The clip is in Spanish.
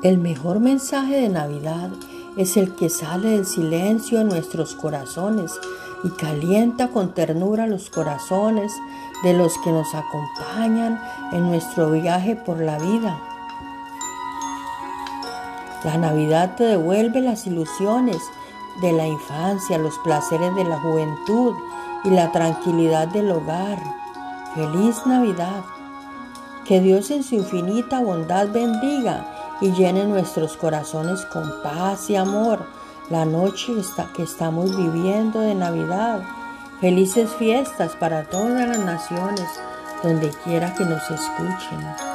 El mejor mensaje de Navidad es el que sale del silencio en nuestros corazones y calienta con ternura los corazones de los que nos acompañan en nuestro viaje por la vida. La Navidad te devuelve las ilusiones de la infancia, los placeres de la juventud y la tranquilidad del hogar. Feliz Navidad. Que Dios en su infinita bondad bendiga y llene nuestros corazones con paz y amor la noche que estamos viviendo de Navidad. Felices fiestas para todas las naciones, donde quiera que nos escuchen.